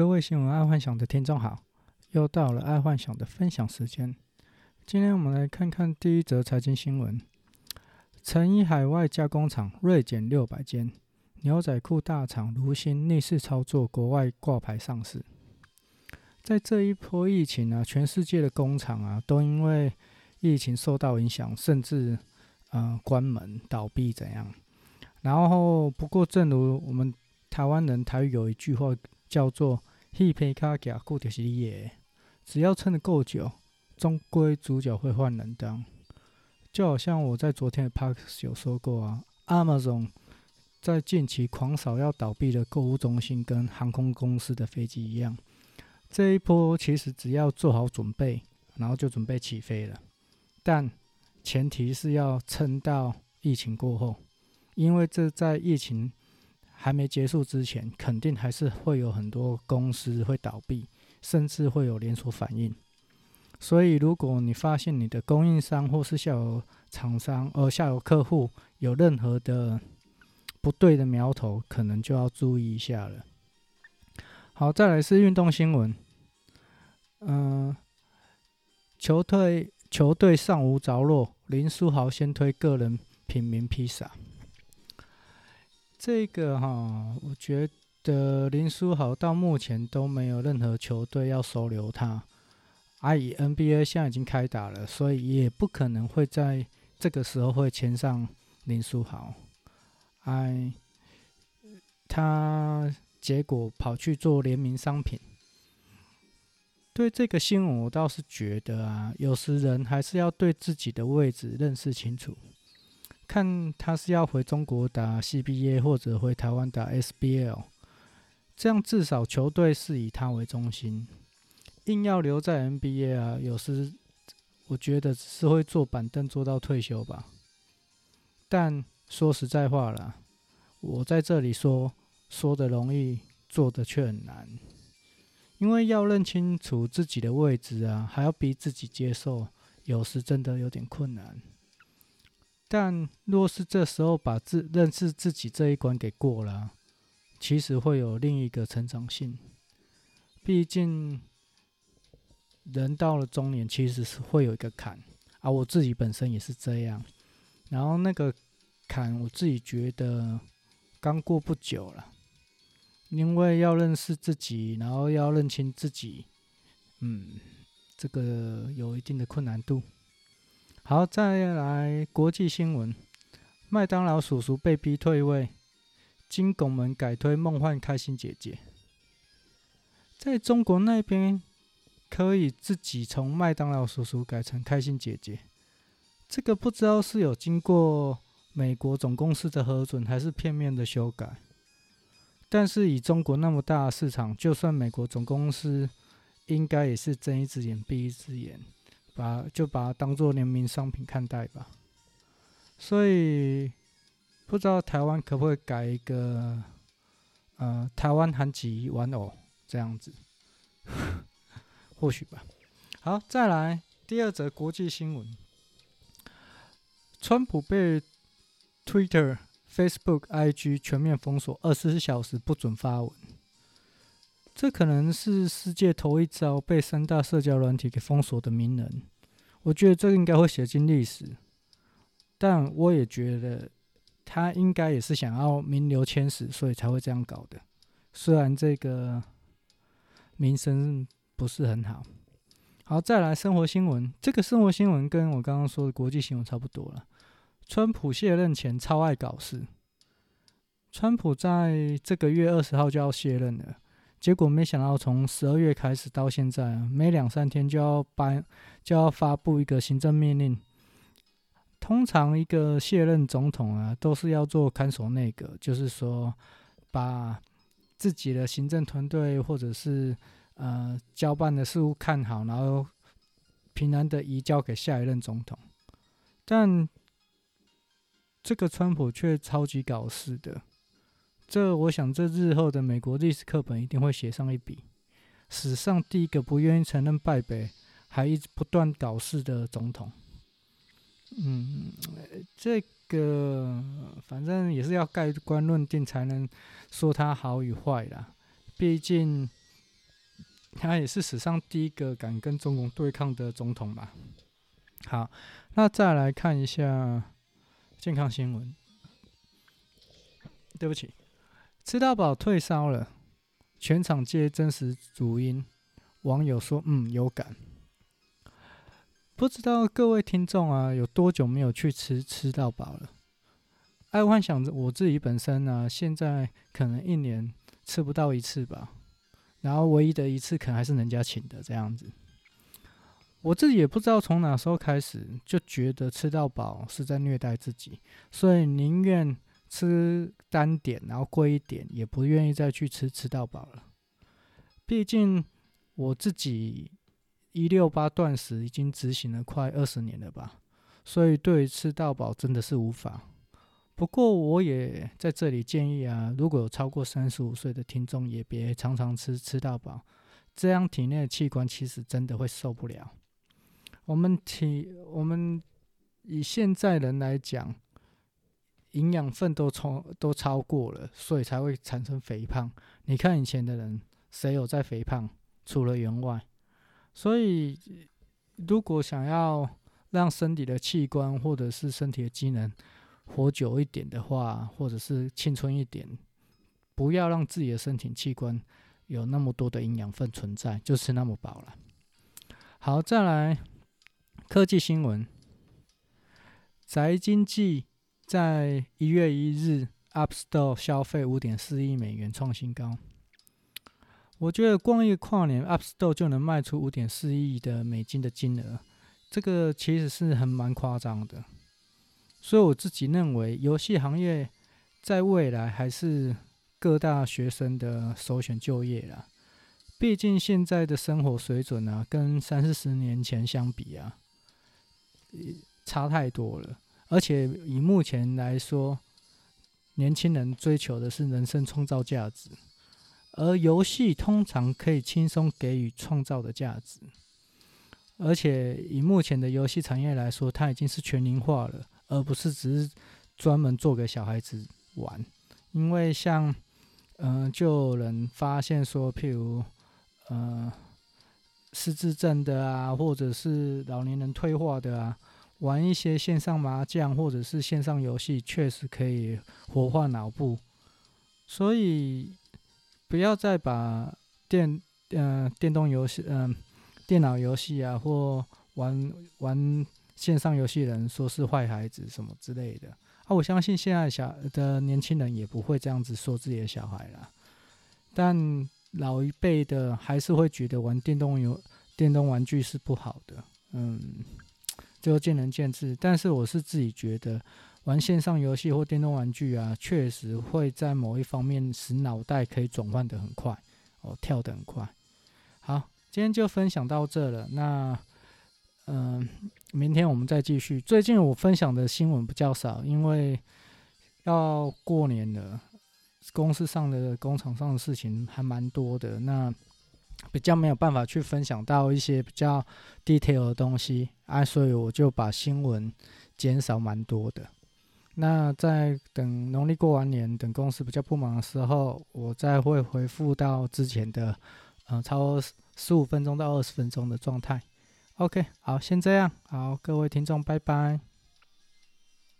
各位新闻爱幻想的听众好，又到了爱幻想的分享时间。今天我们来看看第一则财经新闻：成衣海外加工厂锐减六百间，牛仔裤大厂如新逆势操作国外挂牌上市。在这一波疫情啊，全世界的工厂啊，都因为疫情受到影响，甚至呃关门倒闭怎样？然后不过，正如我们台湾人台语有一句话。叫做“戏皮卡夹固就是你的”，只要撑得够久，终归主角会换人当。就好像我在昨天的 Parks 有说过啊，Amazon 在近期狂扫要倒闭的购物中心跟航空公司的飞机一样，这一波其实只要做好准备，然后就准备起飞了。但前提是要撑到疫情过后，因为这在疫情。还没结束之前，肯定还是会有很多公司会倒闭，甚至会有连锁反应。所以，如果你发现你的供应商或是下游厂商，呃，下游客户有任何的不对的苗头，可能就要注意一下了。好，再来是运动新闻。嗯、呃，球队球队尚无着落，林书豪先推个人品名披萨。这个哈，我觉得林书豪到目前都没有任何球队要收留他。而以 NBA 现在已经开打了，所以也不可能会在这个时候会签上林书豪。哎，他结果跑去做联名商品。对这个新闻，我倒是觉得啊，有时人还是要对自己的位置认识清楚。看他是要回中国打 CBA，或者回台湾打 SBL，这样至少球队是以他为中心。硬要留在 NBA 啊，有时我觉得只是会坐板凳坐到退休吧。但说实在话啦，我在这里说说的容易，做的却很难，因为要认清楚自己的位置啊，还要逼自己接受，有时真的有点困难。但若是这时候把自认识自己这一关给过了，其实会有另一个成长性。毕竟人到了中年，其实是会有一个坎，而我自己本身也是这样。然后那个坎，我自己觉得刚过不久了，因为要认识自己，然后要认清自己，嗯，这个有一定的困难度。好，再来国际新闻：麦当劳叔叔被逼退位，金拱门改推梦幻开心姐姐。在中国那边，可以自己从麦当劳叔叔改成开心姐姐，这个不知道是有经过美国总公司的核准，还是片面的修改。但是以中国那么大的市场，就算美国总公司，应该也是睁一只眼闭一只眼。把就把它当做联名商品看待吧，所以不知道台湾可不可以改一个，呃，台湾韩籍玩偶这样子，或许吧。好，再来第二则国际新闻：川普被 Twitter、Facebook、IG 全面封锁，二十四小时不准发文。这可能是世界头一遭被三大社交软体给封锁的名人，我觉得这个应该会写进历史。但我也觉得他应该也是想要名留千史，所以才会这样搞的。虽然这个名声不是很好。好，再来生活新闻，这个生活新闻跟我刚刚说的国际新闻差不多了。川普卸任前超爱搞事，川普在这个月二十号就要卸任了。结果没想到，从十二月开始到现在，每两三天就要颁就要发布一个行政命令。通常一个卸任总统啊，都是要做看守内阁，就是说把自己的行政团队或者是呃交办的事务看好，然后平安的移交给下一任总统。但这个川普却超级搞事的。这，我想，这日后的美国历史课本一定会写上一笔，史上第一个不愿意承认败北，还一直不断搞事的总统。嗯，这个反正也是要盖棺论定才能说他好与坏啦。毕竟他也是史上第一个敢跟中共对抗的总统吧。好，那再来看一下健康新闻。对不起，吃到饱退烧了，全场皆真实主音。网友说：“嗯，有感。”不知道各位听众啊，有多久没有去吃吃到饱了？爱幻想着我自己本身呢、现在可能一年吃不到一次吧。然后唯一的一次，可能还是人家请的这样子。我自己也不知道从哪时候开始，就觉得吃到饱是在虐待自己，所以宁愿。吃单点，然后贵一点，也不愿意再去吃吃到饱了。毕竟我自己一六八断食已经执行了快二十年了吧，所以对吃到饱真的是无法。不过我也在这里建议啊，如果有超过三十五岁的听众，也别常常吃吃到饱，这样体内的器官其实真的会受不了。我们体我们以现在人来讲。营养分都超都超过了，所以才会产生肥胖。你看以前的人，谁有在肥胖？除了员外。所以，如果想要让身体的器官或者是身体的机能活久一点的话，或者是青春一点，不要让自己的身体器官有那么多的营养分存在，就吃那么饱了。好，再来科技新闻，宅经济。在一月一日，App Store 消费五点四亿美元创新高。我觉得光一个跨年，App Store 就能卖出五点四亿的美金的金额，这个其实是很蛮夸张的。所以我自己认为，游戏行业在未来还是各大学生的首选就业啦。毕竟现在的生活水准啊，跟三四十年前相比啊，差太多了。而且以目前来说，年轻人追求的是人生创造价值，而游戏通常可以轻松给予创造的价值。而且以目前的游戏产业来说，它已经是全龄化了，而不是只是专门做给小孩子玩。因为像，嗯、就有人发现说，譬如，呃，失智症的啊，或者是老年人退化的啊。玩一些线上麻将或者是线上游戏，确实可以活化脑部，所以不要再把电嗯、呃、电动游戏嗯、电脑游戏啊或玩玩线上游戏人说是坏孩子什么之类的。啊，我相信现在小的年轻人也不会这样子说自己的小孩啦，但老一辈的还是会觉得玩电动游电动玩具是不好的，嗯。就见仁见智，但是我是自己觉得，玩线上游戏或电动玩具啊，确实会在某一方面使脑袋可以转换得很快，哦，跳得很快。好，今天就分享到这了。那，嗯、明天我们再继续。最近我分享的新闻比较少，因为要过年了，公司上的工厂上的事情还蛮多的。那比较没有办法去分享到一些比较 detail 的东西啊，所以我就把新闻减少蛮多的。那在等农历过完年，等公司比较不忙的时候，我再会回复到之前的，呃，超过十五分钟到二十分钟的状态。OK，好，先这样，好，各位听众，拜拜。